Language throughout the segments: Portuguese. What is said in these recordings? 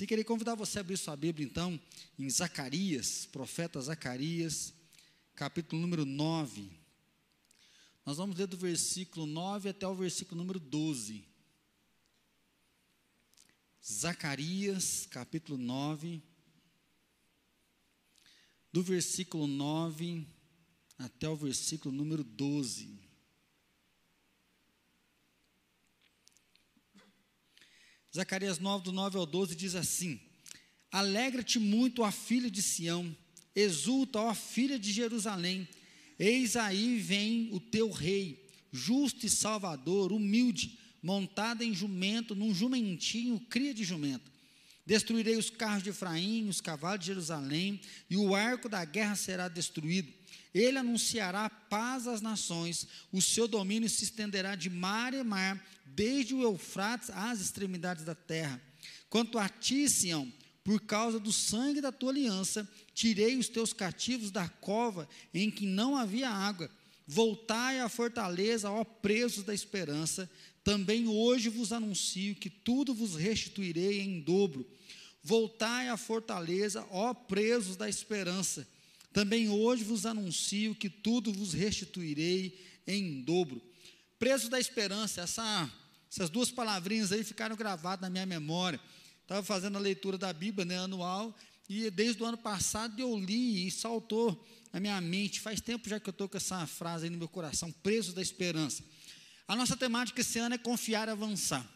Se querer convidar você a abrir sua Bíblia, então, em Zacarias, profeta Zacarias, capítulo número 9. Nós vamos ler do versículo 9 até o versículo número 12. Zacarias, capítulo 9, do versículo 9 até o versículo número 12. Zacarias 9, do 9 ao 12, diz assim: Alegra-te muito, a filha de Sião, exulta, ó filha de Jerusalém, eis aí vem o teu rei, justo e salvador, humilde, montado em jumento, num jumentinho, cria de jumento. Destruirei os carros de Efraim, os cavalos de Jerusalém, e o arco da guerra será destruído. Ele anunciará paz às nações, o seu domínio se estenderá de mar e mar, desde o Eufrates às extremidades da terra. Quanto a ti, Sião, por causa do sangue da tua aliança, tirei os teus cativos da cova em que não havia água. Voltai à fortaleza, ó presos da esperança. Também hoje vos anuncio que tudo vos restituirei em dobro. Voltai à fortaleza, ó presos da esperança. Também hoje vos anuncio que tudo vos restituirei em dobro. Presos da esperança, essa, essas duas palavrinhas aí ficaram gravadas na minha memória. Estava fazendo a leitura da Bíblia né, anual, e desde o ano passado eu li e saltou na minha mente. Faz tempo já que eu estou com essa frase aí no meu coração, presos da esperança. A nossa temática esse ano é confiar e avançar.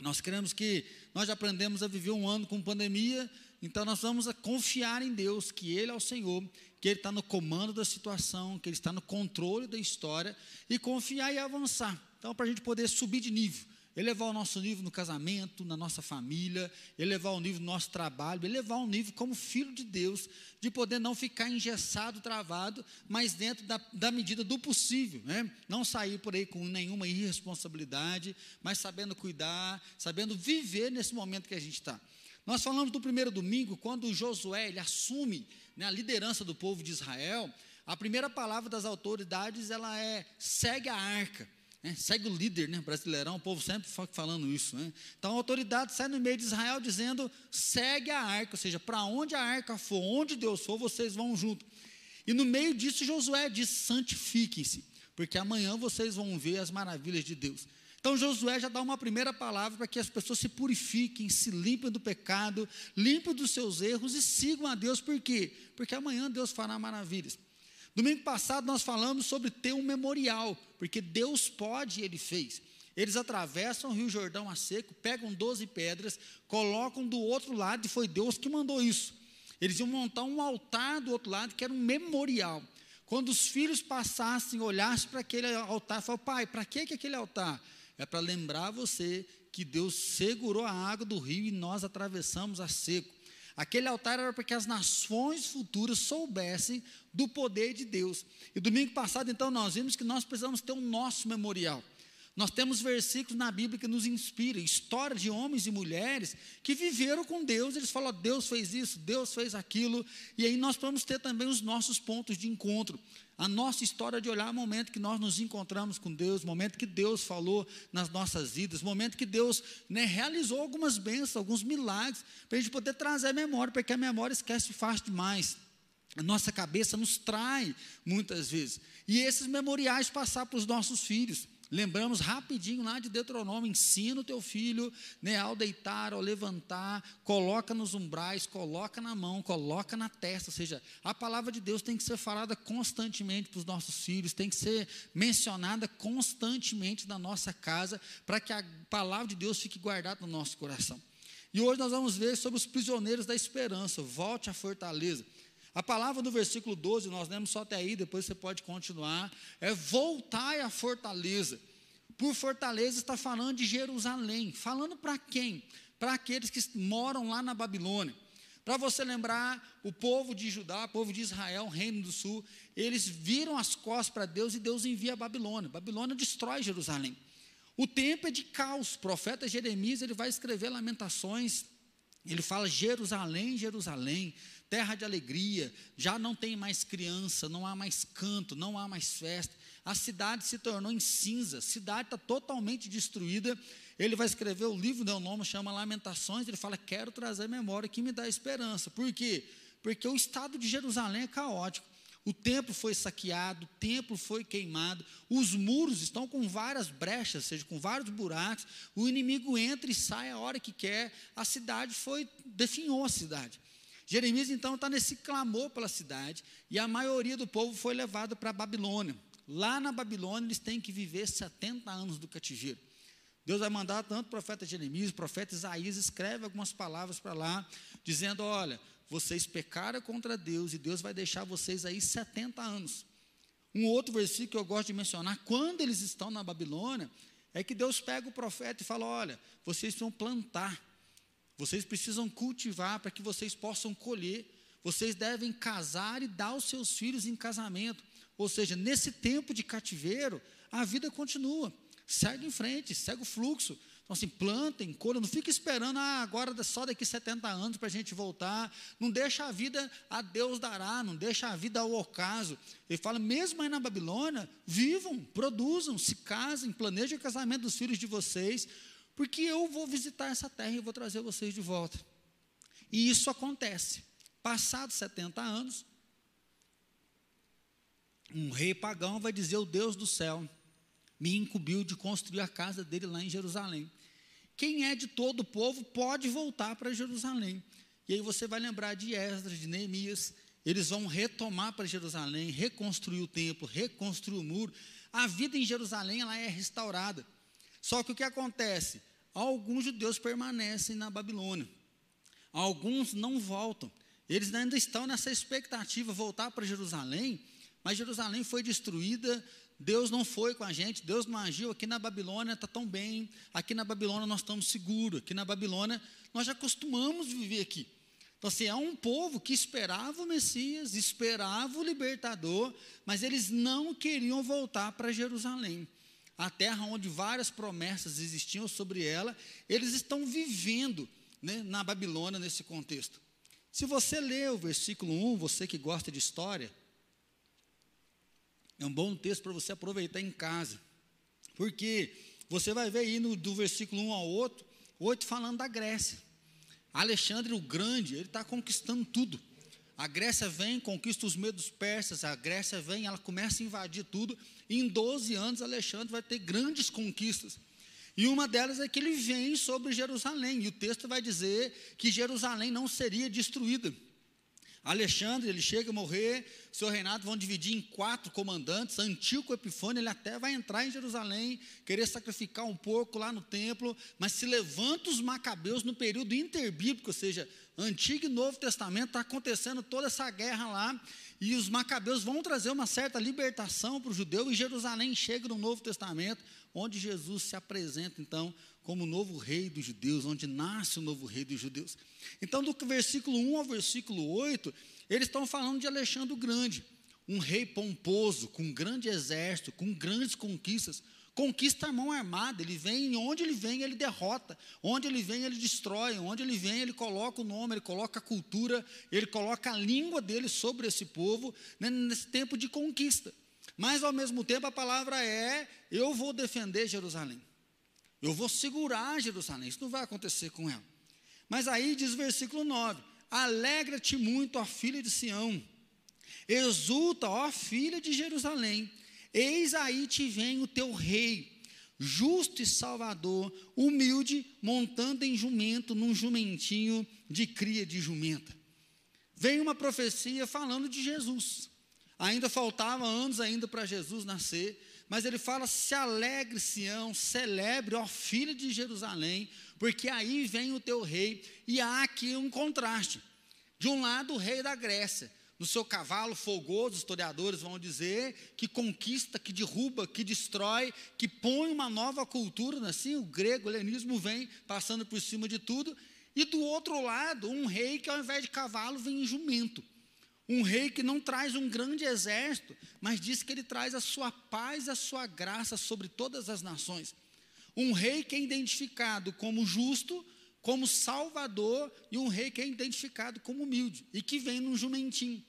Nós queremos que nós já aprendemos a viver um ano com pandemia, então nós vamos confiar em Deus, que Ele é o Senhor, que Ele está no comando da situação, que Ele está no controle da história, e confiar e avançar. Então, para a gente poder subir de nível, elevar o nosso nível no casamento, na nossa família, elevar o nível no nosso trabalho, elevar o nível como filho de Deus, de poder não ficar engessado, travado, mas dentro da, da medida do possível, né? não sair por aí com nenhuma irresponsabilidade, mas sabendo cuidar, sabendo viver nesse momento que a gente está. Nós falamos do primeiro domingo, quando Josué ele assume né, a liderança do povo de Israel, a primeira palavra das autoridades ela é segue a arca. Né? Segue o líder né? brasileirão, o povo sempre falando isso. Né? Então a autoridade sai no meio de Israel dizendo: segue a arca, ou seja, para onde a arca for, onde Deus for, vocês vão junto. E no meio disso, Josué diz: santifiquem-se, porque amanhã vocês vão ver as maravilhas de Deus. Então Josué já dá uma primeira palavra para que as pessoas se purifiquem, se limpem do pecado, limpem dos seus erros e sigam a Deus, por quê? Porque amanhã Deus fará maravilhas. Domingo passado nós falamos sobre ter um memorial, porque Deus pode e Ele fez. Eles atravessam o Rio Jordão a seco, pegam 12 pedras, colocam do outro lado, e foi Deus que mandou isso. Eles iam montar um altar do outro lado, que era um memorial. Quando os filhos passassem, olhassem para aquele altar, falaram, pai, para que, que aquele altar? É para lembrar você que Deus segurou a água do rio e nós atravessamos a seco. Aquele altar era para que as nações futuras soubessem do poder de Deus. E domingo passado, então, nós vimos que nós precisamos ter um nosso memorial. Nós temos versículos na Bíblia que nos inspiram, histórias de homens e mulheres que viveram com Deus, eles falam, Deus fez isso, Deus fez aquilo, e aí nós vamos ter também os nossos pontos de encontro a nossa história de olhar o momento que nós nos encontramos com Deus, o momento que Deus falou nas nossas vidas, o momento que Deus né, realizou algumas bênçãos, alguns milagres, para a gente poder trazer a memória, porque a memória esquece fácil demais. A nossa cabeça nos trai muitas vezes. E esses memoriais passar para os nossos filhos. Lembramos rapidinho lá de Deuteronômio: ensina o teu filho né, ao deitar, ao levantar, coloca nos umbrais, coloca na mão, coloca na testa. Ou seja, a palavra de Deus tem que ser falada constantemente para os nossos filhos, tem que ser mencionada constantemente na nossa casa, para que a palavra de Deus fique guardada no nosso coração. E hoje nós vamos ver sobre os prisioneiros da esperança. Volte à fortaleza. A palavra do versículo 12, nós lemos só até aí, depois você pode continuar, é voltar à fortaleza. Por fortaleza está falando de Jerusalém. Falando para quem? Para aqueles que moram lá na Babilônia. Para você lembrar, o povo de Judá, o povo de Israel, reino do sul, eles viram as costas para Deus e Deus envia a Babilônia. Babilônia destrói Jerusalém. O tempo é de caos. O profeta Jeremias ele vai escrever lamentações Ele fala Jerusalém, Jerusalém, terra de alegria, já não tem mais criança, não há mais canto, não há mais festa. A cidade se tornou em cinza, a cidade está totalmente destruída. Ele vai escrever o livro, deu nome, chama Lamentações. Ele fala: Quero trazer memória que me dá esperança. Por quê? Porque o estado de Jerusalém é caótico. O templo foi saqueado, o templo foi queimado, os muros estão com várias brechas, ou seja, com vários buracos. O inimigo entra e sai a hora que quer. A cidade foi, definhou a cidade. Jeremias então está nesse clamor pela cidade, e a maioria do povo foi levado para a Babilônia. Lá na Babilônia eles têm que viver 70 anos do cativeiro. Deus vai mandar tanto o profeta Jeremias, o profeta Isaías escreve algumas palavras para lá, dizendo: olha, vocês pecaram contra Deus e Deus vai deixar vocês aí 70 anos. Um outro versículo que eu gosto de mencionar, quando eles estão na Babilônia, é que Deus pega o profeta e fala: olha, vocês precisam plantar, vocês precisam cultivar para que vocês possam colher, vocês devem casar e dar os seus filhos em casamento. Ou seja, nesse tempo de cativeiro, a vida continua, segue em frente, segue o fluxo. Então, assim, plantem, colham, não fica esperando, ah, agora só daqui 70 anos para a gente voltar. Não deixa a vida a Deus dará, não deixa a vida ao ocaso. Ele fala, mesmo aí na Babilônia, vivam, produzam, se casem, planejem o casamento dos filhos de vocês, porque eu vou visitar essa terra e vou trazer vocês de volta. E isso acontece. Passados 70 anos, um rei pagão vai dizer: O Deus do céu me incumbiu de construir a casa dele lá em Jerusalém. Quem é de todo o povo pode voltar para Jerusalém. E aí você vai lembrar de Esdras, de Neemias. Eles vão retomar para Jerusalém, reconstruir o templo, reconstruir o muro. A vida em Jerusalém ela é restaurada. Só que o que acontece? Alguns judeus permanecem na Babilônia. Alguns não voltam. Eles ainda estão nessa expectativa voltar para Jerusalém mas Jerusalém foi destruída, Deus não foi com a gente, Deus não agiu. Aqui na Babilônia está tão bem, aqui na Babilônia nós estamos seguros, aqui na Babilônia nós já costumamos viver aqui. Então, assim, é um povo que esperava o Messias, esperava o libertador, mas eles não queriam voltar para Jerusalém. A terra onde várias promessas existiam sobre ela, eles estão vivendo né, na Babilônia nesse contexto. Se você ler o versículo 1, você que gosta de história, é um bom texto para você aproveitar em casa. Porque você vai ver aí no, do versículo 1 ao outro, 8 falando da Grécia. Alexandre o Grande, ele está conquistando tudo. A Grécia vem, conquista os medos persas, a Grécia vem, ela começa a invadir tudo. E em 12 anos, Alexandre vai ter grandes conquistas. E uma delas é que ele vem sobre Jerusalém. E o texto vai dizer que Jerusalém não seria destruída. Alexandre, ele chega a morrer, seu reinado vão dividir em quatro comandantes. Antíoco Epifânio, ele até vai entrar em Jerusalém, querer sacrificar um porco lá no templo, mas se levanta os macabeus no período interbíblico, ou seja, Antigo e Novo Testamento, está acontecendo toda essa guerra lá, e os macabeus vão trazer uma certa libertação para o judeu, e Jerusalém chega no Novo Testamento, onde Jesus se apresenta, então, como o novo rei dos judeus, onde nasce o novo rei dos judeus. Então, do versículo 1 ao versículo 8, eles estão falando de Alexandre o Grande, um rei pomposo, com um grande exército, com grandes conquistas, conquista a mão armada, ele vem, onde ele vem, ele derrota, onde ele vem, ele destrói, onde ele vem, ele coloca o nome, ele coloca a cultura, ele coloca a língua dele sobre esse povo, né, nesse tempo de conquista. Mas, ao mesmo tempo, a palavra é: eu vou defender Jerusalém. Eu vou segurar Jerusalém. Isso não vai acontecer com ela. Mas aí diz o versículo 9: Alegra-te muito, ó filha de Sião. Exulta, ó filha de Jerusalém. Eis aí te vem o teu rei, justo e salvador, humilde, montando em jumento, num jumentinho de cria de jumenta. Vem uma profecia falando de Jesus. Ainda faltava anos ainda para Jesus nascer, mas ele fala: se alegre, Sião, celebre, ó filho de Jerusalém, porque aí vem o teu rei. E há aqui um contraste. De um lado, o rei da Grécia, no seu cavalo fogoso, os historiadores vão dizer que conquista, que derruba, que destrói, que põe uma nova cultura, assim, o grego, o helenismo vem passando por cima de tudo. E do outro lado, um rei que ao invés de cavalo vem em jumento. Um rei que não traz um grande exército, mas diz que ele traz a sua paz, a sua graça sobre todas as nações. Um rei que é identificado como justo, como Salvador e um rei que é identificado como humilde e que vem num jumentinho.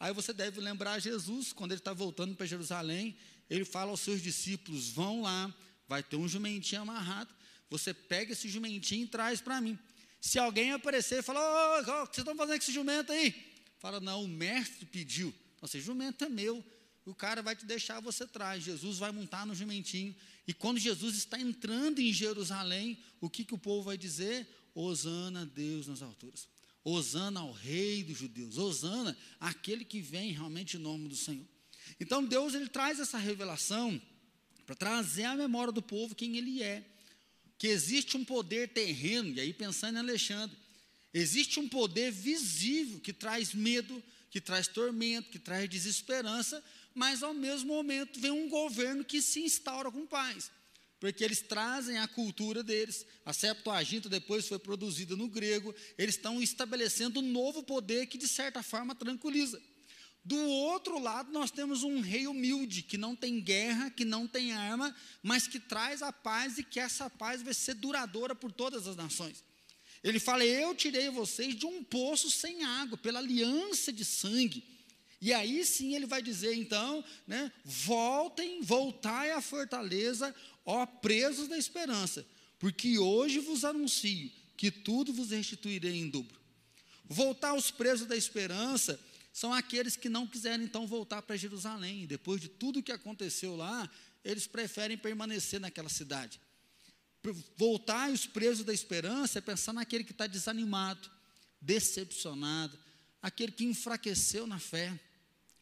Aí você deve lembrar Jesus, quando ele está voltando para Jerusalém, ele fala aos seus discípulos: vão lá, vai ter um jumentinho amarrado, você pega esse jumentinho e traz para mim. Se alguém aparecer e falar, ô, oh, o que vocês estão fazendo com esse jumento aí? Fala, não, o mestre pediu. Então, esse jumento é meu. O cara vai te deixar, você traz. Jesus vai montar no jumentinho. E quando Jesus está entrando em Jerusalém, o que, que o povo vai dizer? Osana a Deus nas alturas. Osana ao rei dos judeus. Osana aquele que vem realmente em nome do Senhor. Então Deus ele traz essa revelação para trazer à memória do povo quem ele é. Que existe um poder terreno, e aí pensando em Alexandre, existe um poder visível que traz medo, que traz tormento, que traz desesperança, mas ao mesmo momento vem um governo que se instaura com paz. Porque eles trazem a cultura deles, a Septuaginta depois foi produzida no grego, eles estão estabelecendo um novo poder que de certa forma tranquiliza. Do outro lado, nós temos um rei humilde, que não tem guerra, que não tem arma, mas que traz a paz e que essa paz vai ser duradoura por todas as nações. Ele fala: Eu tirei vocês de um poço sem água, pela aliança de sangue. E aí sim ele vai dizer, então, né, voltem, voltai à fortaleza, ó presos da esperança, porque hoje vos anuncio que tudo vos restituirei em dobro. Voltar aos presos da esperança são aqueles que não quiserem então voltar para Jerusalém. Depois de tudo que aconteceu lá, eles preferem permanecer naquela cidade. Voltar os presos da esperança é pensar naquele que está desanimado, decepcionado, aquele que enfraqueceu na fé,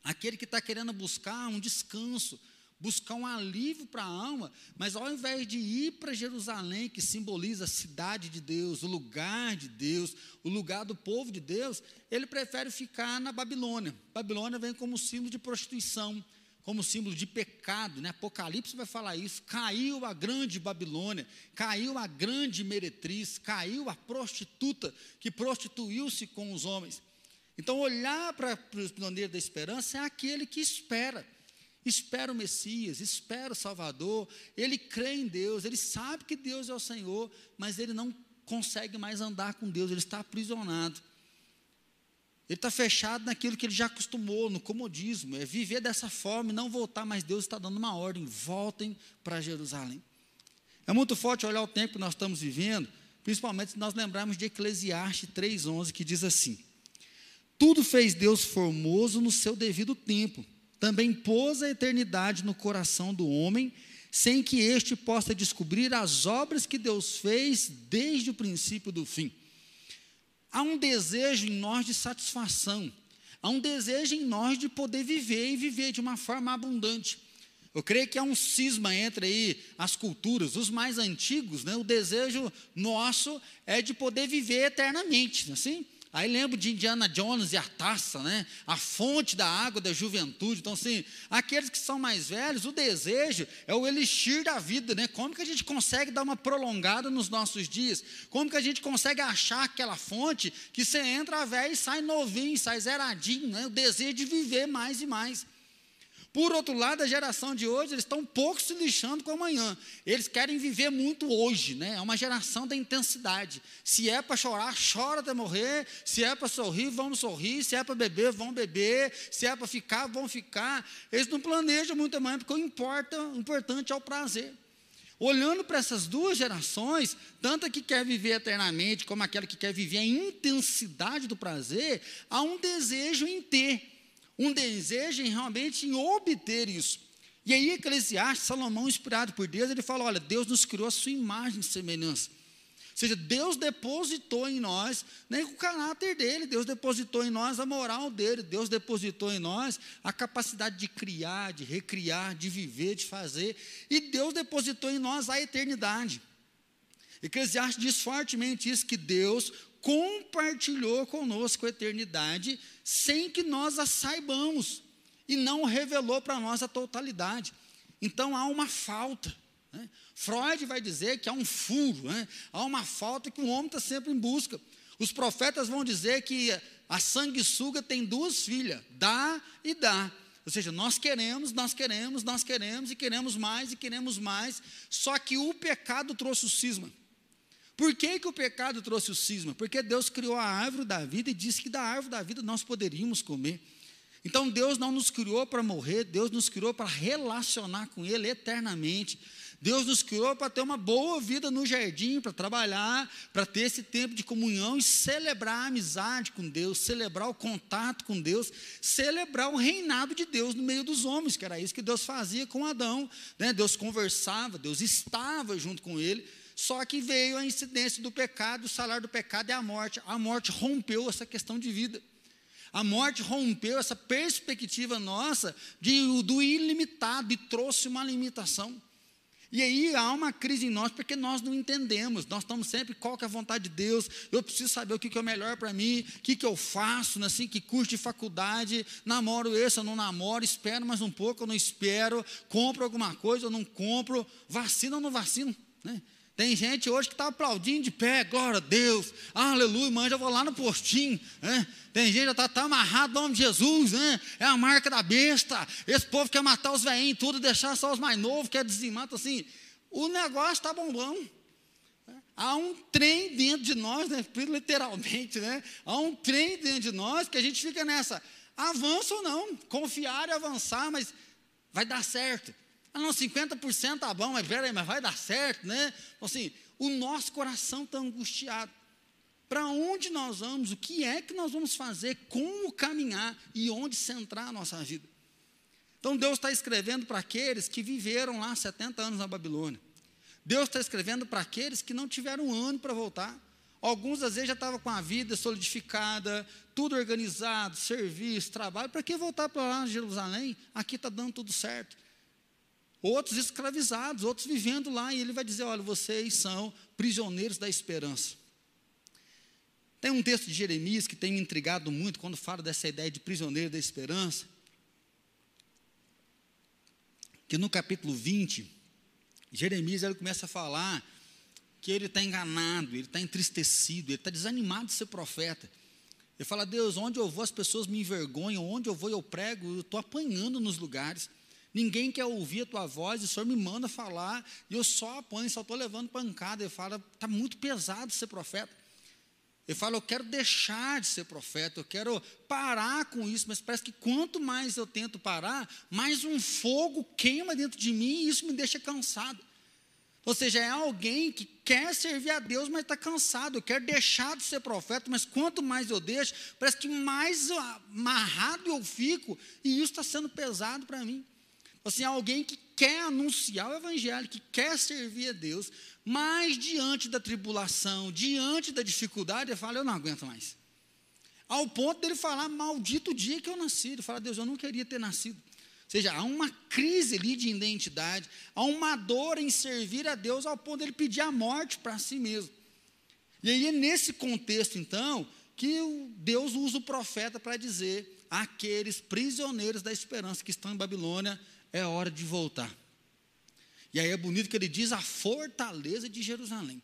aquele que está querendo buscar um descanso, buscar um alívio para a alma, mas ao invés de ir para Jerusalém, que simboliza a cidade de Deus, o lugar de Deus, o lugar do povo de Deus, ele prefere ficar na Babilônia. Babilônia vem como símbolo de prostituição, como símbolo de pecado, né? Apocalipse vai falar isso. Caiu a grande Babilônia, caiu a grande meretriz, caiu a prostituta que prostituiu-se com os homens. Então, olhar para o pioneiro da esperança é aquele que espera espera o Messias, espera o Salvador, ele crê em Deus, ele sabe que Deus é o Senhor, mas ele não consegue mais andar com Deus, ele está aprisionado. Ele está fechado naquilo que ele já acostumou, no comodismo, é viver dessa forma e não voltar, mas Deus está dando uma ordem: voltem para Jerusalém. É muito forte olhar o tempo que nós estamos vivendo, principalmente se nós lembrarmos de Eclesiastes 3,11, que diz assim: Tudo fez Deus formoso no seu devido tempo também pôs a eternidade no coração do homem, sem que este possa descobrir as obras que Deus fez desde o princípio do fim. Há um desejo em nós de satisfação, há um desejo em nós de poder viver e viver de uma forma abundante. Eu creio que há um cisma entre aí as culturas, os mais antigos, né? O desejo nosso é de poder viver eternamente, assim. Aí lembro de Indiana Jones e a taça, né? A fonte da água da juventude. Então, assim, aqueles que são mais velhos, o desejo é o elixir da vida, né? Como que a gente consegue dar uma prolongada nos nossos dias? Como que a gente consegue achar aquela fonte que você entra velho e sai novinho, sai zeradinho, né? O desejo de viver mais e mais. Por outro lado, a geração de hoje, eles estão pouco se lixando com amanhã. Eles querem viver muito hoje, né? É uma geração da intensidade. Se é para chorar, chora até morrer. Se é para sorrir, vamos sorrir. Se é para beber, vão beber. Se é para ficar, vão ficar. Eles não planejam muito amanhã, porque o importa, importante é o prazer. Olhando para essas duas gerações, tanto a que quer viver eternamente, como aquela que quer viver a intensidade do prazer, há um desejo em ter um desejo em realmente em obter isso. E aí, Eclesiastes, Salomão, inspirado por Deus, ele fala: olha, Deus nos criou a sua imagem e semelhança. Ou seja, Deus depositou em nós né, o caráter dele, Deus depositou em nós a moral dele, Deus depositou em nós a capacidade de criar, de recriar, de viver, de fazer, e Deus depositou em nós a eternidade. Eclesiastes diz fortemente isso: que Deus compartilhou conosco a eternidade sem que nós a saibamos e não revelou para nós a totalidade. Então há uma falta. Né? Freud vai dizer que há um furo, né? há uma falta que o homem está sempre em busca. Os profetas vão dizer que a sanguessuga tem duas filhas, dá e dá. Ou seja, nós queremos, nós queremos, nós queremos e queremos mais e queremos mais. Só que o pecado trouxe o cisma. Por que, que o pecado trouxe o cisma? Porque Deus criou a árvore da vida e disse que da árvore da vida nós poderíamos comer. Então Deus não nos criou para morrer, Deus nos criou para relacionar com Ele eternamente. Deus nos criou para ter uma boa vida no jardim, para trabalhar, para ter esse tempo de comunhão e celebrar a amizade com Deus, celebrar o contato com Deus, celebrar o reinado de Deus no meio dos homens, que era isso que Deus fazia com Adão. Né? Deus conversava, Deus estava junto com ele. Só que veio a incidência do pecado, o salário do pecado é a morte. A morte rompeu essa questão de vida. A morte rompeu essa perspectiva nossa de, do ilimitado e trouxe uma limitação. E aí há uma crise em nós porque nós não entendemos. Nós estamos sempre qual que é a vontade de Deus. Eu preciso saber o que, que é melhor para mim, o que, que eu faço, né, assim, que curso de faculdade, namoro esse, eu não namoro, espero mais um pouco, eu não espero, compro alguma coisa, eu não compro, vacina ou não vacino. Né? Tem gente hoje que está aplaudindo de pé, glória a Deus, aleluia, mãe, já vou lá no postinho. Né? Tem gente que já está tá amarrado no nome de Jesus, né? é a marca da besta. Esse povo quer matar os velhinhos tudo, deixar só os mais novos, quer dizimar. Então, assim, o negócio está bombando. Há um trem dentro de nós, né? literalmente, né? há um trem dentro de nós que a gente fica nessa, avança ou não, confiar e avançar, mas vai dar certo. Ah, não, 50% tá bom, mas peraí, mas vai dar certo, né? Então, assim, o nosso coração está angustiado. Para onde nós vamos? O que é que nós vamos fazer? Como caminhar e onde centrar a nossa vida? Então Deus está escrevendo para aqueles que viveram lá 70 anos na Babilônia. Deus está escrevendo para aqueles que não tiveram um ano para voltar. Alguns, às vezes, já estavam com a vida solidificada, tudo organizado, serviço, trabalho. Para que voltar para lá, Jerusalém? Aqui está dando tudo certo outros escravizados, outros vivendo lá, e ele vai dizer: olha, vocês são prisioneiros da esperança. Tem um texto de Jeremias que tem me intrigado muito quando fala dessa ideia de prisioneiro da esperança. Que no capítulo 20, Jeremias ele começa a falar que ele está enganado, ele está entristecido, ele está desanimado de ser profeta. Ele fala: Deus, onde eu vou as pessoas me envergonham, onde eu vou eu prego, eu estou apanhando nos lugares. Ninguém quer ouvir a tua voz, o Senhor me manda falar, e eu só apanho, só estou levando pancada. Ele fala, está muito pesado ser profeta. Ele fala, eu quero deixar de ser profeta, eu quero parar com isso, mas parece que quanto mais eu tento parar, mais um fogo queima dentro de mim e isso me deixa cansado. Ou seja, é alguém que quer servir a Deus, mas está cansado. Eu quero deixar de ser profeta, mas quanto mais eu deixo, parece que mais amarrado eu fico, e isso está sendo pesado para mim. Assim, alguém que quer anunciar o evangelho, que quer servir a Deus, mas diante da tribulação, diante da dificuldade, ele fala: Eu não aguento mais. Ao ponto dele falar: Maldito o dia que eu nasci. Ele fala: Deus, eu não queria ter nascido. Ou seja, há uma crise ali de identidade, há uma dor em servir a Deus, ao ponto dele pedir a morte para si mesmo. E aí é nesse contexto, então, que Deus usa o profeta para dizer àqueles prisioneiros da esperança que estão em Babilônia: é hora de voltar. E aí é bonito que ele diz a fortaleza de Jerusalém.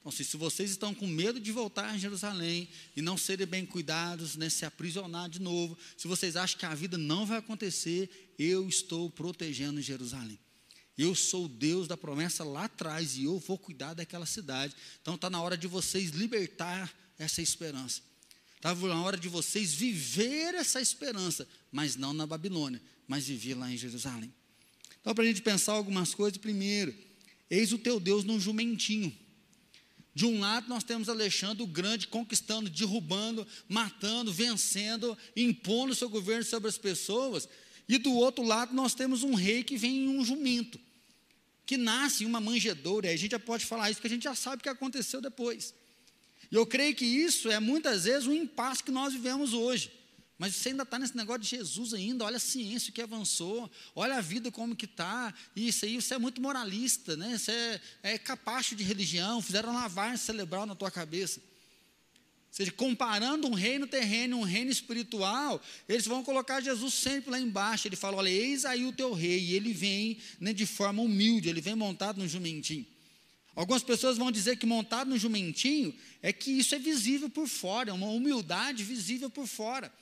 Então, se, se vocês estão com medo de voltar a Jerusalém e não serem bem cuidados, né, se aprisionar de novo, se vocês acham que a vida não vai acontecer, eu estou protegendo Jerusalém. Eu sou o Deus da promessa lá atrás e eu vou cuidar daquela cidade. Então está na hora de vocês libertar essa esperança. Está na hora de vocês viver essa esperança, mas não na Babilônia, mas vivia lá em Jerusalém. Então, para a gente pensar algumas coisas, primeiro, eis o teu Deus num jumentinho. De um lado, nós temos Alexandre o Grande conquistando, derrubando, matando, vencendo, impondo seu governo sobre as pessoas. E do outro lado, nós temos um rei que vem em um jumento, que nasce em uma manjedoura. E a gente já pode falar isso, porque a gente já sabe o que aconteceu depois. E eu creio que isso é muitas vezes um impasse que nós vivemos hoje. Mas você ainda está nesse negócio de Jesus ainda, olha a ciência que avançou, olha a vida como que está, isso aí, você é muito moralista, né? Você é, é capacho de religião, fizeram lavagem cerebral na tua cabeça. Ou seja, comparando um reino terreno, um reino espiritual, eles vão colocar Jesus sempre lá embaixo. Ele fala: olha, eis aí o teu rei, e ele vem né, de forma humilde, ele vem montado no jumentinho. Algumas pessoas vão dizer que montado no jumentinho é que isso é visível por fora, é uma humildade visível por fora.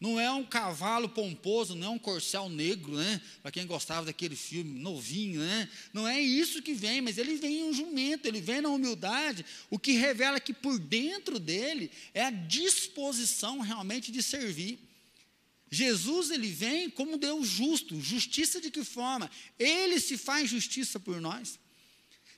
Não é um cavalo pomposo, não é um corcel negro, né? Para quem gostava daquele filme novinho, né? Não é isso que vem, mas ele vem em um jumento, ele vem na humildade, o que revela que por dentro dele é a disposição realmente de servir. Jesus ele vem como Deus justo, justiça de que forma? Ele se faz justiça por nós.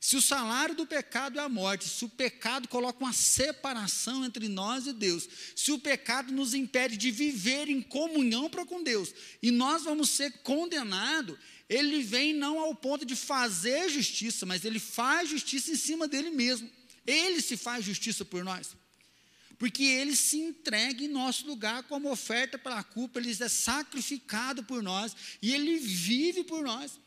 Se o salário do pecado é a morte, se o pecado coloca uma separação entre nós e Deus, se o pecado nos impede de viver em comunhão para com Deus, e nós vamos ser condenados, ele vem não ao ponto de fazer justiça, mas ele faz justiça em cima dele mesmo. Ele se faz justiça por nós. Porque ele se entrega em nosso lugar como oferta pela culpa, ele é sacrificado por nós e ele vive por nós.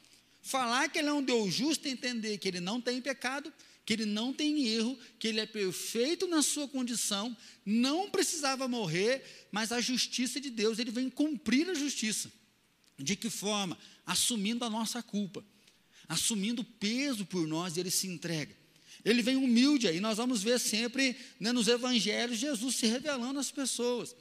Falar que ele é um Deus justo é entender que ele não tem pecado, que ele não tem erro, que ele é perfeito na sua condição, não precisava morrer, mas a justiça de Deus, ele vem cumprir a justiça. De que forma? Assumindo a nossa culpa, assumindo o peso por nós, ele se entrega. Ele vem humilde, e nós vamos ver sempre né, nos evangelhos Jesus se revelando às pessoas.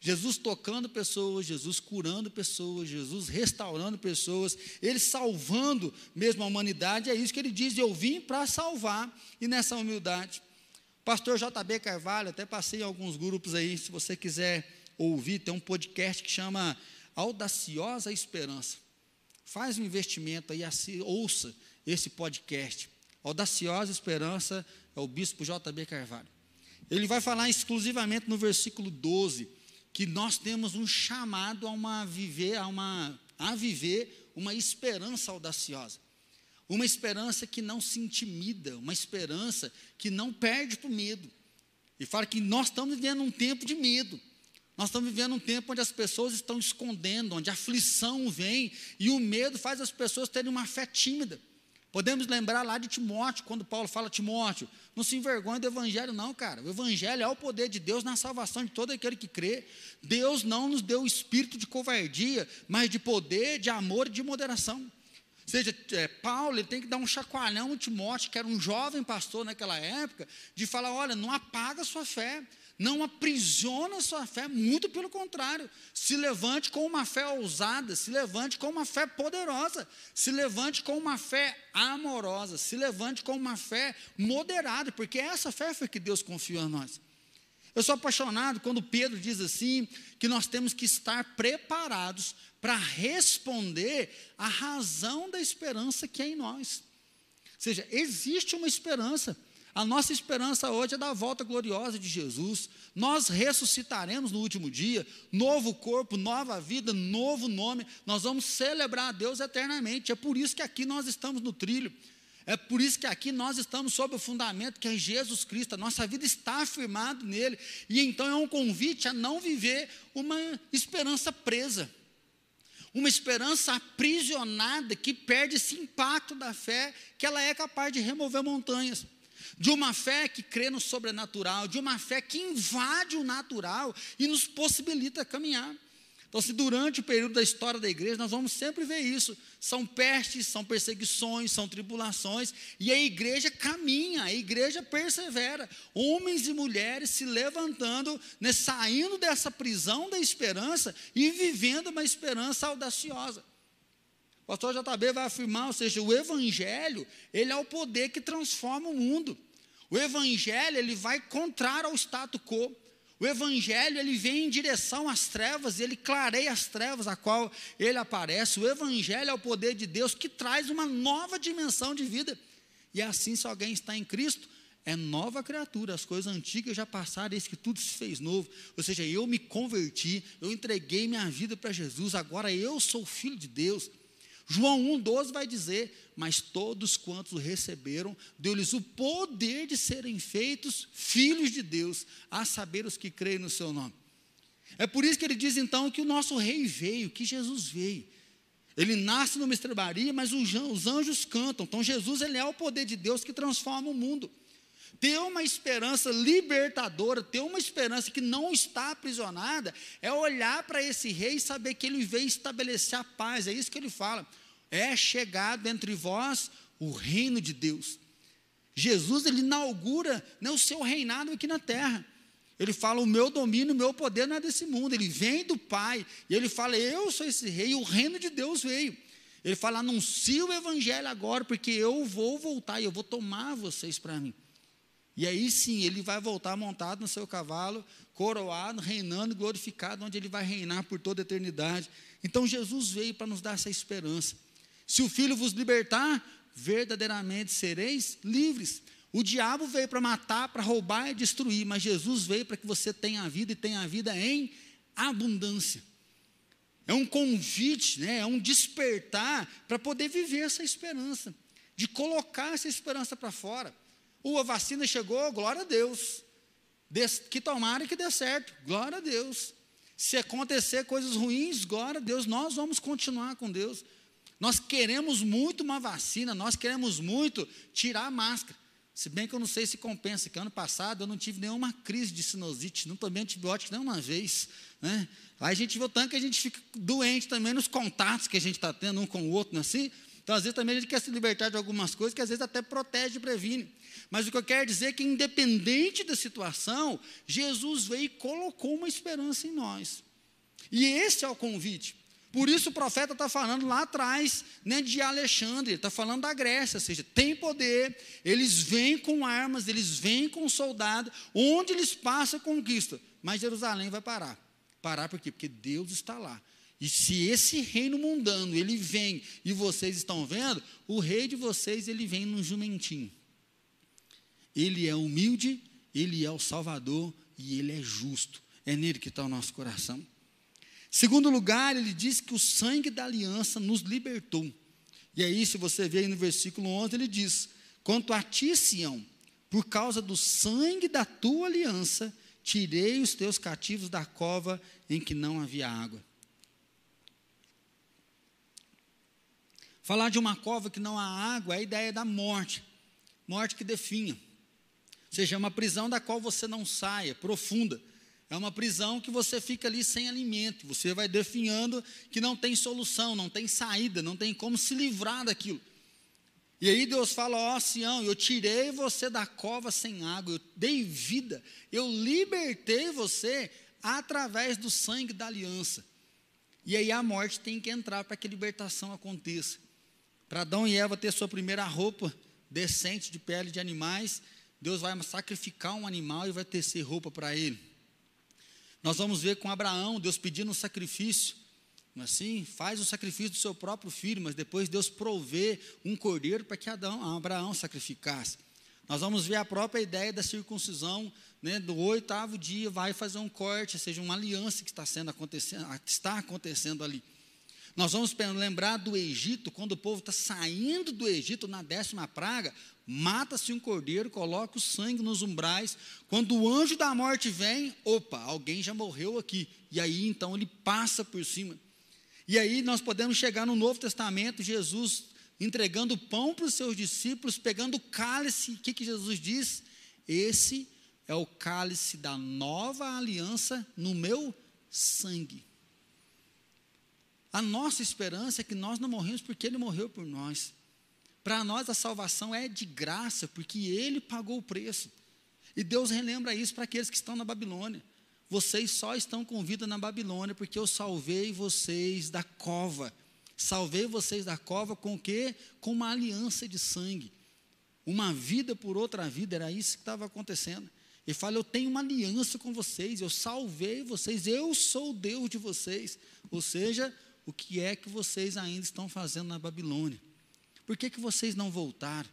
Jesus tocando pessoas, Jesus curando pessoas, Jesus restaurando pessoas, Ele salvando mesmo a humanidade, é isso que Ele diz, eu vim para salvar, e nessa humildade. Pastor JB Carvalho, até passei em alguns grupos aí, se você quiser ouvir, tem um podcast que chama Audaciosa Esperança. Faz um investimento aí, ouça esse podcast. Audaciosa Esperança é o bispo JB Carvalho. Ele vai falar exclusivamente no versículo 12 que nós temos um chamado a uma viver, a uma a viver uma esperança audaciosa. Uma esperança que não se intimida, uma esperança que não perde para o medo. E fala que nós estamos vivendo um tempo de medo. Nós estamos vivendo um tempo onde as pessoas estão escondendo, onde a aflição vem e o medo faz as pessoas terem uma fé tímida. Podemos lembrar lá de Timóteo, quando Paulo fala Timóteo, não se envergonhe do evangelho não, cara. O evangelho é o poder de Deus na salvação de todo aquele que crê. Deus não nos deu o espírito de covardia, mas de poder, de amor e de moderação. Ou seja, é, Paulo ele tem que dar um chacoalhão em Timóteo, que era um jovem pastor naquela época, de falar: olha, não apaga a sua fé, não aprisiona a sua fé, muito pelo contrário, se levante com uma fé ousada, se levante com uma fé poderosa, se levante com uma fé amorosa, se levante com uma fé moderada, porque essa fé foi que Deus confiou a nós. Eu sou apaixonado quando Pedro diz assim, que nós temos que estar preparados para responder à razão da esperança que é em nós. Ou seja, existe uma esperança. A nossa esperança hoje é da volta gloriosa de Jesus. Nós ressuscitaremos no último dia, novo corpo, nova vida, novo nome. Nós vamos celebrar a Deus eternamente. É por isso que aqui nós estamos no trilho. É por isso que aqui nós estamos sob o fundamento que é Jesus Cristo. A nossa vida está afirmada nele. E então é um convite a não viver uma esperança presa uma esperança aprisionada que perde esse impacto da fé, que ela é capaz de remover montanhas de uma fé que crê no sobrenatural, de uma fé que invade o natural e nos possibilita caminhar. Então, se durante o período da história da igreja, nós vamos sempre ver isso. São pestes, são perseguições, são tribulações, e a igreja caminha, a igreja persevera. Homens e mulheres se levantando, né, saindo dessa prisão da esperança e vivendo uma esperança audaciosa. O pastor JB vai afirmar, ou seja, o evangelho, ele é o poder que transforma o mundo. O evangelho, ele vai contrário ao status quo. O evangelho, ele vem em direção às trevas, ele clareia as trevas a qual ele aparece. O evangelho é o poder de Deus que traz uma nova dimensão de vida. E assim, se alguém está em Cristo, é nova criatura, as coisas antigas já passaram, eis que tudo se fez novo. Ou seja, eu me converti, eu entreguei minha vida para Jesus, agora eu sou filho de Deus. João 1,12 vai dizer: Mas todos quantos o receberam, deu-lhes o poder de serem feitos filhos de Deus, a saber os que creem no seu nome. É por isso que ele diz então que o nosso rei veio, que Jesus veio. Ele nasce numa estrebaria, mas os anjos cantam. Então Jesus ele é o poder de Deus que transforma o mundo. Ter uma esperança libertadora, ter uma esperança que não está aprisionada, é olhar para esse rei e saber que ele veio estabelecer a paz. É isso que ele fala. É chegado entre vós o reino de Deus. Jesus ele inaugura né, o seu reinado aqui na terra. Ele fala: o meu domínio, o meu poder não é desse mundo. Ele vem do Pai. E ele fala: eu sou esse rei, o reino de Deus veio. Ele fala: anuncie o evangelho agora, porque eu vou voltar e eu vou tomar vocês para mim. E aí sim, ele vai voltar montado no seu cavalo, coroado, reinando, glorificado, onde ele vai reinar por toda a eternidade. Então Jesus veio para nos dar essa esperança. Se o Filho vos libertar, verdadeiramente sereis livres. O diabo veio para matar, para roubar e destruir, mas Jesus veio para que você tenha a vida e tenha a vida em abundância. É um convite, né? é um despertar para poder viver essa esperança, de colocar essa esperança para fora. A vacina chegou, glória a Deus. Que tomara e que dê certo, glória a Deus. Se acontecer coisas ruins, glória a Deus, nós vamos continuar com Deus. Nós queremos muito uma vacina, nós queremos muito tirar a máscara. Se bem que eu não sei se compensa, que ano passado eu não tive nenhuma crise de sinusite, não tomei antibiótico nenhuma vez. Né? A gente vê tanto que a gente fica doente também nos contatos que a gente está tendo um com o outro, não é assim? Então, às vezes, também a gente quer se libertar de algumas coisas que às vezes até protege e previne. Mas o que eu quero dizer é que, independente da situação, Jesus veio e colocou uma esperança em nós. E esse é o convite. Por isso o profeta está falando lá atrás né, de Alexandre, está falando da Grécia, ou seja, tem poder, eles vêm com armas, eles vêm com soldados, onde eles passam conquista, mas Jerusalém vai parar. Parar por quê? Porque Deus está lá. E se esse reino mundano, ele vem e vocês estão vendo, o rei de vocês, ele vem num jumentinho. Ele é humilde, ele é o Salvador e ele é justo. É nele que está o nosso coração. Segundo lugar, ele diz que o sangue da aliança nos libertou. E aí, se você vê aí no versículo 11, ele diz: Quanto a ti, Sião, por causa do sangue da tua aliança, tirei os teus cativos da cova em que não havia água. Falar de uma cova que não há água é a ideia da morte, morte que definha. Ou seja, é uma prisão da qual você não saia, profunda. É uma prisão que você fica ali sem alimento, você vai definhando que não tem solução, não tem saída, não tem como se livrar daquilo. E aí Deus fala: Ó oh, Sião, eu tirei você da cova sem água, eu dei vida, eu libertei você através do sangue da aliança. E aí a morte tem que entrar para que a libertação aconteça. Para Adão e Eva ter sua primeira roupa decente de pele de animais, Deus vai sacrificar um animal e vai tecer roupa para ele. Nós vamos ver com Abraão, Deus pedindo um sacrifício, assim? Faz o sacrifício do seu próprio filho, mas depois Deus provê um cordeiro para que Adão, Abraão sacrificasse. Nós vamos ver a própria ideia da circuncisão, né, do oitavo dia, vai fazer um corte, seja, uma aliança que está sendo acontecendo, está acontecendo ali. Nós vamos lembrar do Egito, quando o povo está saindo do Egito na décima praga, mata-se um cordeiro, coloca o sangue nos umbrais. Quando o anjo da morte vem, opa, alguém já morreu aqui. E aí então ele passa por cima. E aí nós podemos chegar no Novo Testamento, Jesus entregando pão para os seus discípulos, pegando o cálice. O que, que Jesus diz? Esse é o cálice da nova aliança no meu sangue. A nossa esperança é que nós não morremos porque Ele morreu por nós. Para nós a salvação é de graça, porque Ele pagou o preço. E Deus relembra isso para aqueles que estão na Babilônia. Vocês só estão com vida na Babilônia porque eu salvei vocês da cova. Salvei vocês da cova com o quê? Com uma aliança de sangue. Uma vida por outra vida, era isso que estava acontecendo. Ele fala: Eu tenho uma aliança com vocês, eu salvei vocês, eu sou o Deus de vocês. Ou seja, o que é que vocês ainda estão fazendo na Babilônia? Por que, que vocês não voltaram?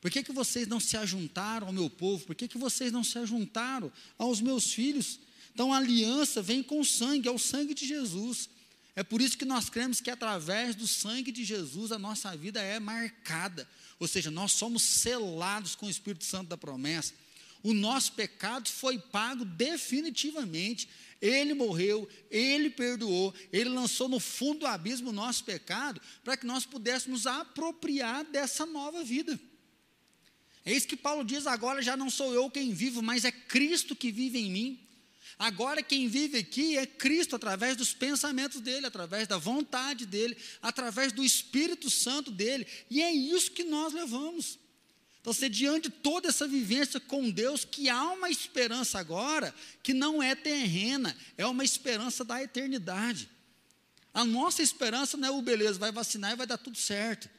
Por que, que vocês não se ajuntaram ao meu povo? Por que, que vocês não se ajuntaram aos meus filhos? Então a aliança vem com sangue, é o sangue de Jesus. É por isso que nós cremos que através do sangue de Jesus a nossa vida é marcada. Ou seja, nós somos selados com o Espírito Santo da promessa. O nosso pecado foi pago definitivamente. Ele morreu, ele perdoou, ele lançou no fundo do abismo o nosso pecado, para que nós pudéssemos apropriar dessa nova vida. É isso que Paulo diz: agora já não sou eu quem vivo, mas é Cristo que vive em mim. Agora quem vive aqui é Cristo através dos pensamentos dele, através da vontade dele, através do Espírito Santo dele, e é isso que nós levamos. Então, você, diante de toda essa vivência com Deus, que há uma esperança agora, que não é terrena, é uma esperança da eternidade. A nossa esperança não é o beleza, vai vacinar e vai dar tudo certo.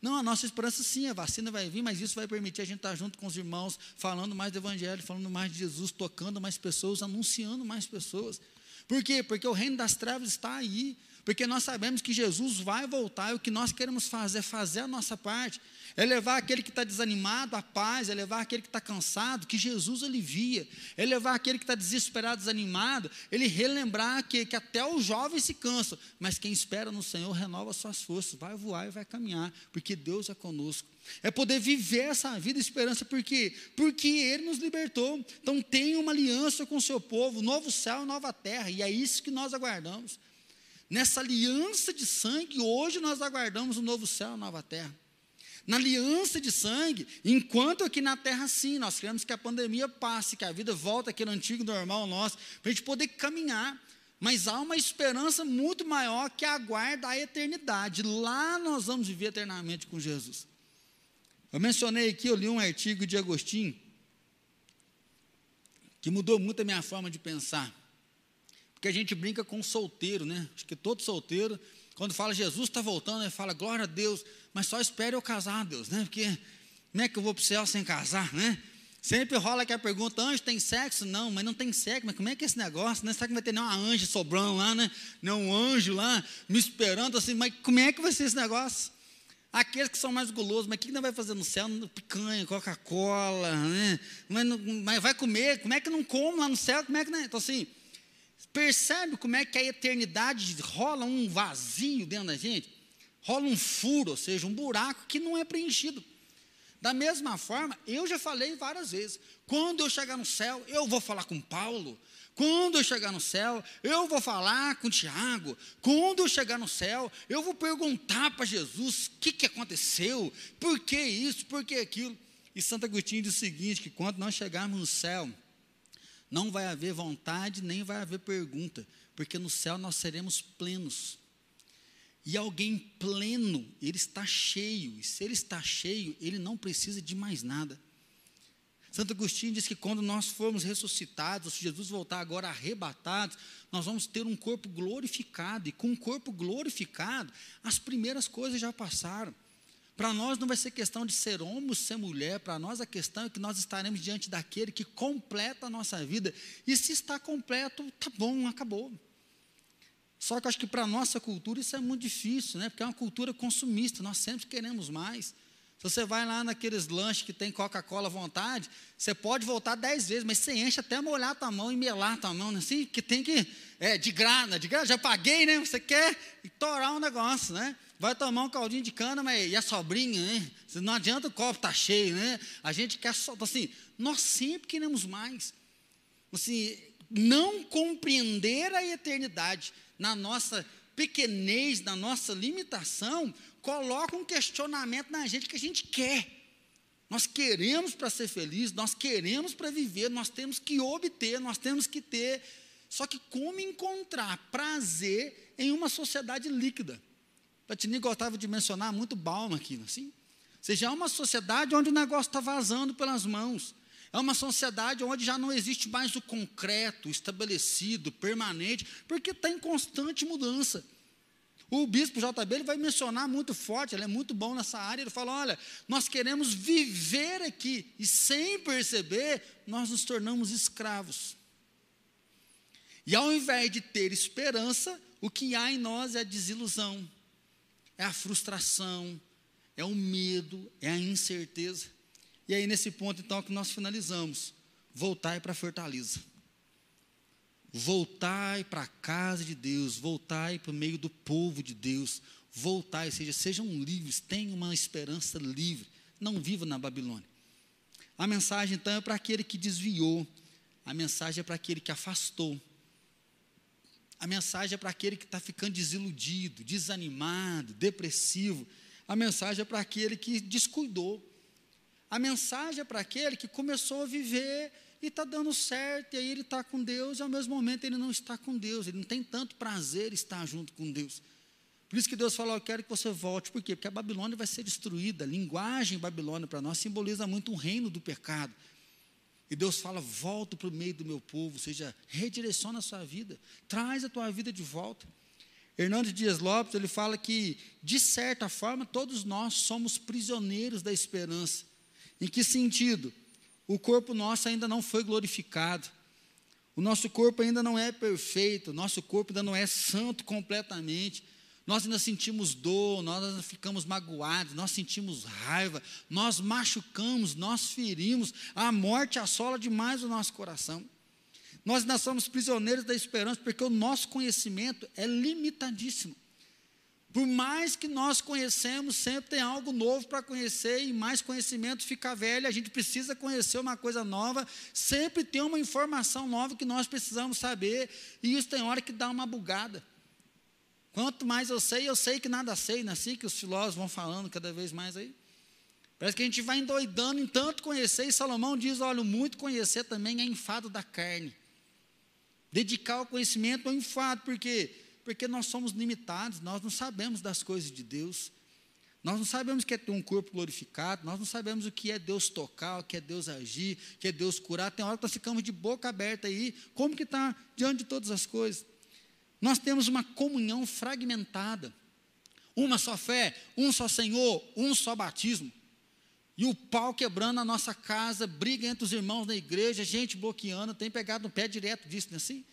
Não, a nossa esperança sim, a vacina vai vir, mas isso vai permitir a gente estar junto com os irmãos, falando mais do Evangelho, falando mais de Jesus, tocando mais pessoas, anunciando mais pessoas. Por quê? Porque o reino das trevas está aí. Porque nós sabemos que Jesus vai voltar e o que nós queremos fazer é fazer a nossa parte, é levar aquele que está desanimado à paz, é levar aquele que está cansado, que Jesus alivia, é levar aquele que está desesperado, desanimado, ele relembrar que, que até os jovens se cansam, mas quem espera no Senhor renova suas forças, vai voar e vai caminhar, porque Deus é conosco. É poder viver essa vida de esperança, por quê? Porque Ele nos libertou. Então tem uma aliança com o seu povo, novo céu, nova terra, e é isso que nós aguardamos. Nessa aliança de sangue, hoje nós aguardamos um novo céu, uma nova terra. Na aliança de sangue, enquanto aqui na terra, sim, nós queremos que a pandemia passe, que a vida volte no antigo normal nosso, para a gente poder caminhar. Mas há uma esperança muito maior que aguarda a eternidade. Lá nós vamos viver eternamente com Jesus. Eu mencionei aqui, eu li um artigo de Agostinho, que mudou muito a minha forma de pensar. Porque a gente brinca com solteiro, né? Acho que todo solteiro, quando fala Jesus está voltando, ele fala glória a Deus, mas só espere eu casar, Deus, né? Porque como é que eu vou para o céu sem casar, né? Sempre rola que a pergunta, anjo tem sexo? Não, mas não tem sexo, mas como é que é esse negócio? Né? Será que vai ter nenhuma anja sobrando lá, né? Não um anjo lá, me esperando assim, mas como é que vai ser esse negócio? Aqueles que são mais gulosos, mas o que não vai fazer no céu? Picanha, Coca-Cola, né? Mas, mas, vai comer, como é que não come lá no céu? Como é que não é? Então assim, Percebe como é que a eternidade rola um vazio dentro da gente? Rola um furo, ou seja, um buraco que não é preenchido. Da mesma forma, eu já falei várias vezes: quando eu chegar no céu, eu vou falar com Paulo. Quando eu chegar no céu, eu vou falar com Tiago. Quando eu chegar no céu, eu vou perguntar para Jesus o que, que aconteceu, por que isso, por que aquilo. E Santo Agostinho diz o seguinte: que quando nós chegarmos no céu, não vai haver vontade, nem vai haver pergunta, porque no céu nós seremos plenos. E alguém pleno, ele está cheio, e se ele está cheio, ele não precisa de mais nada. Santo Agostinho diz que quando nós formos ressuscitados, se Jesus voltar agora arrebatado, nós vamos ter um corpo glorificado, e com um corpo glorificado, as primeiras coisas já passaram. Para nós não vai ser questão de ser homem, ser mulher, para nós a questão é que nós estaremos diante daquele que completa a nossa vida. E se está completo, tá bom, acabou. Só que eu acho que para a nossa cultura isso é muito difícil, né? Porque é uma cultura consumista, nós sempre queremos mais. Se você vai lá naqueles lanches que tem Coca-Cola à vontade, você pode voltar dez vezes, mas você enche até molhar a tua mão e melar a tua mão, né? assim, que tem que, é, de grana, de grana, já paguei, né? Você quer torar um negócio, né? vai tomar um caldinho de cana, mas e a sobrinha, né? Não adianta o copo tá cheio, né? A gente quer só, então, assim, nós sempre queremos mais. Assim, não compreender a eternidade na nossa pequenez, na nossa limitação, coloca um questionamento na gente que a gente quer. Nós queremos para ser feliz, nós queremos para viver, nós temos que obter, nós temos que ter. Só que como encontrar prazer em uma sociedade líquida? Platini gostava de mencionar muito Balma aqui, assim. Ou seja, é uma sociedade onde o negócio está vazando pelas mãos. É uma sociedade onde já não existe mais o concreto, estabelecido, permanente, porque está em constante mudança. O bispo JB ele vai mencionar muito forte, ele é muito bom nessa área. Ele fala: olha, nós queremos viver aqui, e sem perceber, nós nos tornamos escravos. E ao invés de ter esperança, o que há em nós é a desilusão, é a frustração, é o medo, é a incerteza. E aí, nesse ponto, então, é que nós finalizamos: voltai para fortaleza. Voltai para a casa de Deus, voltai para o meio do povo de Deus, voltai, seja, sejam livres, tenham uma esperança livre, não vivam na Babilônia. A mensagem, então, é para aquele que desviou, a mensagem é para aquele que afastou, a mensagem é para aquele que está ficando desiludido, desanimado, depressivo. A mensagem é para aquele que descuidou. A mensagem é para aquele que começou a viver e está dando certo, e aí ele está com Deus, e ao mesmo momento ele não está com Deus, ele não tem tanto prazer estar junto com Deus. Por isso que Deus falou: Eu quero que você volte. Por quê? Porque a Babilônia vai ser destruída. A linguagem Babilônia para nós simboliza muito um reino do pecado. E Deus fala: volta para o meio do meu povo, ou seja, redireciona a sua vida, traz a tua vida de volta. Hernandes Dias Lopes, ele fala que, de certa forma, todos nós somos prisioneiros da esperança. Em que sentido? O corpo nosso ainda não foi glorificado. O nosso corpo ainda não é perfeito, o nosso corpo ainda não é santo completamente. Nós ainda sentimos dor, nós ficamos magoados, nós sentimos raiva, nós machucamos, nós ferimos, a morte assola demais o nosso coração. Nós ainda somos prisioneiros da esperança, porque o nosso conhecimento é limitadíssimo. Por mais que nós conhecemos, sempre tem algo novo para conhecer e mais conhecimento fica velho. A gente precisa conhecer uma coisa nova, sempre tem uma informação nova que nós precisamos saber, e isso tem hora que dá uma bugada. Quanto mais eu sei, eu sei que nada sei, não é assim que os filósofos vão falando cada vez mais aí? Parece que a gente vai endoidando em tanto conhecer, e Salomão diz: olha, muito conhecer também é enfado da carne. Dedicar o conhecimento é um enfado, por quê? Porque nós somos limitados, nós não sabemos das coisas de Deus. Nós não sabemos o que é ter um corpo glorificado, nós não sabemos o que é Deus tocar, o que é Deus agir, o que é Deus curar. Tem hora que nós ficamos de boca aberta aí, como que está diante de todas as coisas? Nós temos uma comunhão fragmentada. Uma só fé, um só Senhor, um só batismo. E o pau quebrando a nossa casa, briga entre os irmãos da igreja, gente bloqueando, tem pegado no pé direto disso, não é assim?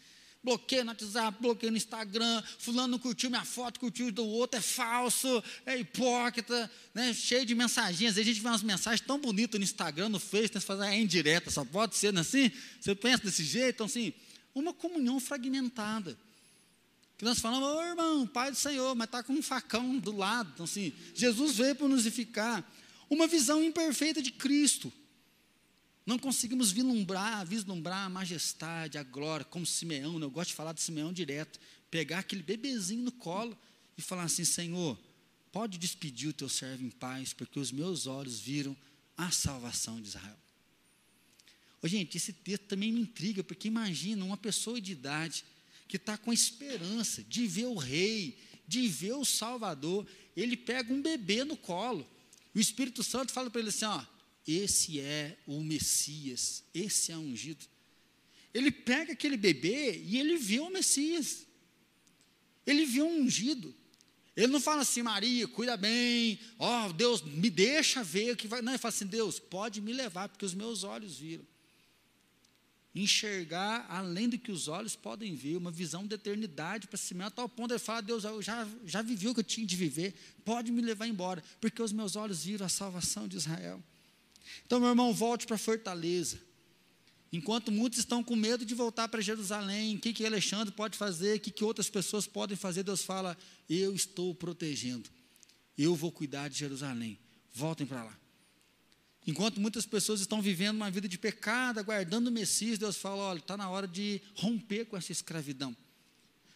Bloqueio no WhatsApp, bloqueio no Instagram, fulano não curtiu minha foto, curtiu do outro, é falso, é hipócrita, né? cheio de mensagens. Às vezes a gente vê umas mensagens tão bonitas no Instagram, no Face, né? você fala, ah, é indireta, só pode ser não é assim? Você pensa desse jeito? Então, assim, uma comunhão fragmentada. Que nós falamos, ô irmão, Pai do Senhor, mas está com um facão do lado. Então, assim, Jesus veio para nos edificar. Uma visão imperfeita de Cristo. Não conseguimos vislumbrar, vislumbrar a majestade, a glória, como Simeão, né? eu gosto de falar de Simeão direto. Pegar aquele bebezinho no colo e falar assim: Senhor, pode despedir o teu servo em paz, porque os meus olhos viram a salvação de Israel. Ô, gente, esse texto também me intriga, porque imagina uma pessoa de idade que está com esperança de ver o rei, de ver o Salvador, ele pega um bebê no colo. O Espírito Santo fala para ele assim: ó, esse é o Messias, esse é o ungido. Ele pega aquele bebê e ele vê o Messias. Ele vê um ungido. Ele não fala assim, Maria, cuida bem, ó, oh, Deus, me deixa ver o que vai. Não, ele fala assim, Deus, pode me levar, porque os meus olhos viram enxergar além do que os olhos podem ver, uma visão de eternidade para cima, a tal ponto ele fala, Deus, eu já, já vivi o que eu tinha de viver, pode me levar embora, porque os meus olhos viram a salvação de Israel. Então, meu irmão, volte para fortaleza. Enquanto muitos estão com medo de voltar para Jerusalém, o que, que Alexandre pode fazer, o que, que outras pessoas podem fazer, Deus fala, eu estou protegendo, eu vou cuidar de Jerusalém, voltem para lá. Enquanto muitas pessoas estão vivendo uma vida de pecado, aguardando o Messias, Deus fala: olha, está na hora de romper com essa escravidão.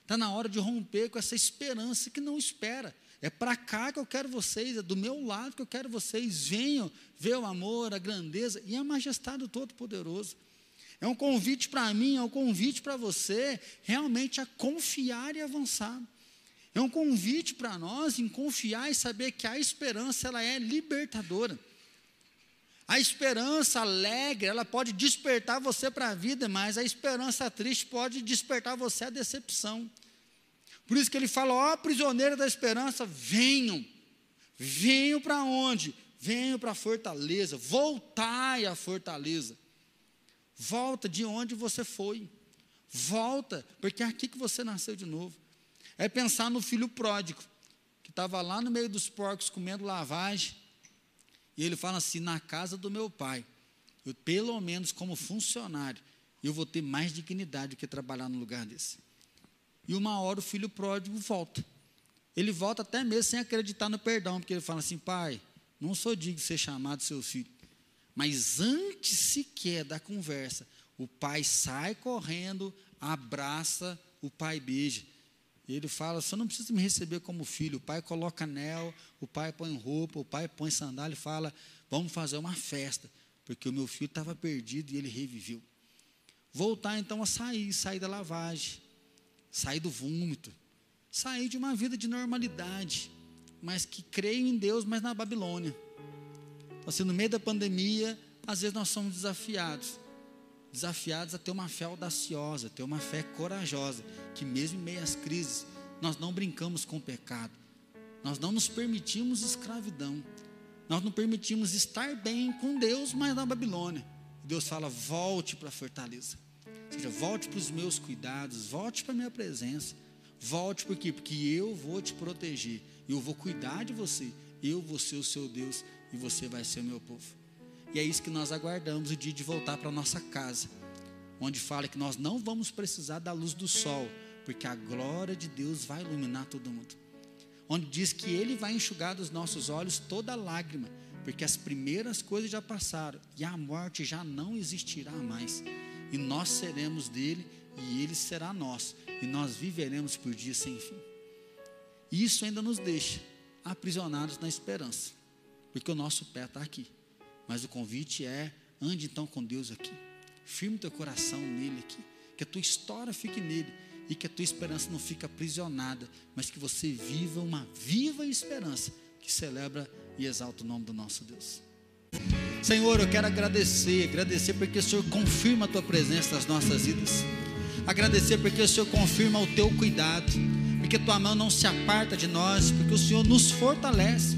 Está na hora de romper com essa esperança que não espera. É para cá que eu quero vocês, é do meu lado que eu quero vocês. Venham ver o amor, a grandeza e a majestade do Todo-Poderoso. É um convite para mim, é um convite para você realmente a confiar e avançar. É um convite para nós em confiar e saber que a esperança ela é libertadora. A esperança alegre, ela pode despertar você para a vida, mas a esperança triste pode despertar você à decepção. Por isso que ele fala: ó, prisioneiro da esperança, venham. Venham para onde? Venham para a fortaleza. Voltai à fortaleza. Volta de onde você foi. Volta, porque é aqui que você nasceu de novo. É pensar no filho pródigo, que estava lá no meio dos porcos comendo lavagem e ele fala assim: na casa do meu pai, eu, pelo menos como funcionário, eu vou ter mais dignidade do que trabalhar num lugar desse. E uma hora o filho pródigo volta. Ele volta até mesmo sem acreditar no perdão, porque ele fala assim: pai, não sou digno de ser chamado seu filho. Mas antes sequer da conversa, o pai sai correndo, abraça, o pai beija. Ele fala: você não precisa me receber como filho. O pai coloca anel, o pai põe roupa, o pai põe sandália e fala: vamos fazer uma festa, porque o meu filho estava perdido e ele reviveu. Voltar então a sair, sair da lavagem, sair do vômito, sair de uma vida de normalidade, mas que creio em Deus, mas na Babilônia. Então, assim, no meio da pandemia, às vezes nós somos desafiados desafiados a ter uma fé audaciosa, ter uma fé corajosa, que mesmo em meio às crises, nós não brincamos com o pecado, nós não nos permitimos escravidão, nós não permitimos estar bem com Deus, mas na Babilônia. Deus fala: volte para a fortaleza, ou seja, volte para os meus cuidados, volte para a minha presença, volte por quê? Porque eu vou te proteger, eu vou cuidar de você, eu vou ser o seu Deus e você vai ser o meu povo. E é isso que nós aguardamos o dia de voltar para nossa casa, onde fala que nós não vamos precisar da luz do sol, porque a glória de Deus vai iluminar todo mundo. Onde diz que Ele vai enxugar dos nossos olhos toda lágrima, porque as primeiras coisas já passaram e a morte já não existirá mais. E nós seremos dele e ele será nosso, e nós viveremos por dias sem fim. Isso ainda nos deixa aprisionados na esperança, porque o nosso pé está aqui. Mas o convite é: ande então com Deus aqui. Firme teu coração nele aqui. Que a tua história fique nele. E que a tua esperança não fique aprisionada. Mas que você viva uma viva esperança que celebra e exalta o nome do nosso Deus. Senhor, eu quero agradecer, agradecer porque o Senhor confirma a tua presença nas nossas vidas. Agradecer porque o Senhor confirma o teu cuidado, porque tua mão não se aparta de nós, porque o Senhor nos fortalece.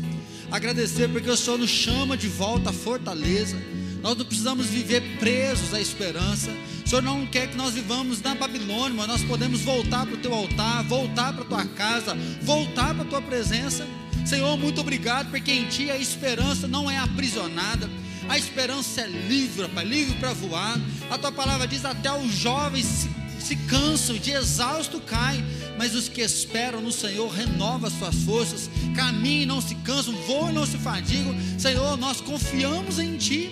Agradecer porque o Senhor nos chama de volta à fortaleza. Nós não precisamos viver presos à esperança. O Senhor não quer que nós vivamos na Babilônia, mas nós podemos voltar para o teu altar, voltar para a tua casa, voltar para a tua presença. Senhor, muito obrigado, porque em Ti a esperança não é aprisionada, a esperança é livre, Pai, livre para voar. A Tua palavra diz: até os jovens se, se cansam, de exausto caem, mas os que esperam no Senhor renovam as suas forças, caminham não se cansam, voam e não se fadigam. Senhor, nós confiamos em Ti.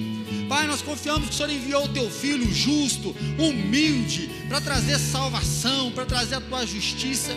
Pai, nós confiamos que o Senhor enviou o Teu Filho justo, humilde, para trazer salvação, para trazer a Tua justiça.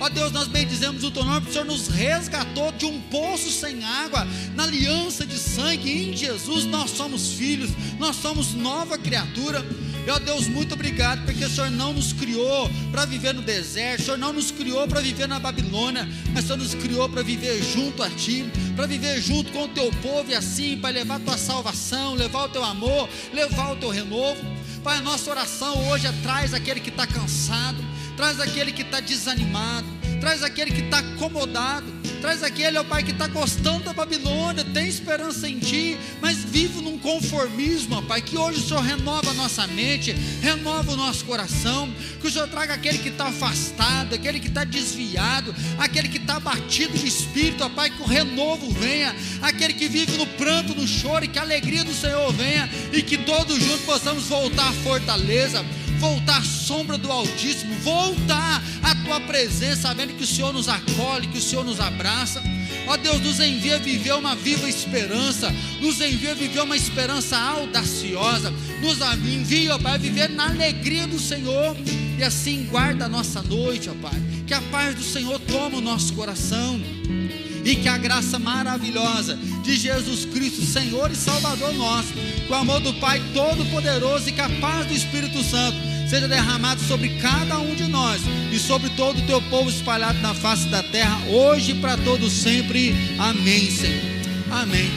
Ó Deus, nós bendizemos o Teu nome, porque o Senhor nos resgatou de um poço sem água, na aliança de sangue, em Jesus nós somos filhos, nós somos nova criatura. Ó Deus, muito obrigado, porque o Senhor não nos criou para viver no deserto, o Senhor não nos criou para viver na Babilônia, mas o Senhor nos criou para viver junto a Ti, para viver junto com o Teu povo e assim, para levar a Tua salvação, levar o Teu amor, levar o Teu renovo. Pai, a nossa oração hoje é traz aquele que está cansado, traz aquele que está desanimado, traz aquele que está acomodado, traz aquele, ó Pai, que está gostando da Babilônia, tem esperança em Ti, mas vive num conformismo, ó Pai, que hoje o Senhor renova a nossa mente, renova o nosso coração, que o Senhor traga aquele que está afastado, aquele que está desviado, aquele que está batido no espírito, ó Pai, que o renovo venha, aquele que vive no pranto, no choro, e que a alegria do Senhor venha, e que todos juntos possamos voltar à fortaleza voltar sombra do Altíssimo, voltar à tua presença, sabendo que o Senhor nos acolhe, que o Senhor nos abraça. Ó Deus, nos envia viver uma viva esperança, nos envia viver uma esperança audaciosa, nos envia, ó Pai, viver na alegria do Senhor. E assim guarda a nossa noite, ó Pai. Que a paz do Senhor toma o nosso coração e que a graça maravilhosa de Jesus Cristo, Senhor e Salvador nosso, que o amor do Pai Todo-Poderoso e que a paz do Espírito Santo seja derramado sobre cada um de nós e sobre todo o teu povo espalhado na face da terra, hoje e para todos sempre. Amém, Senhor. Amém.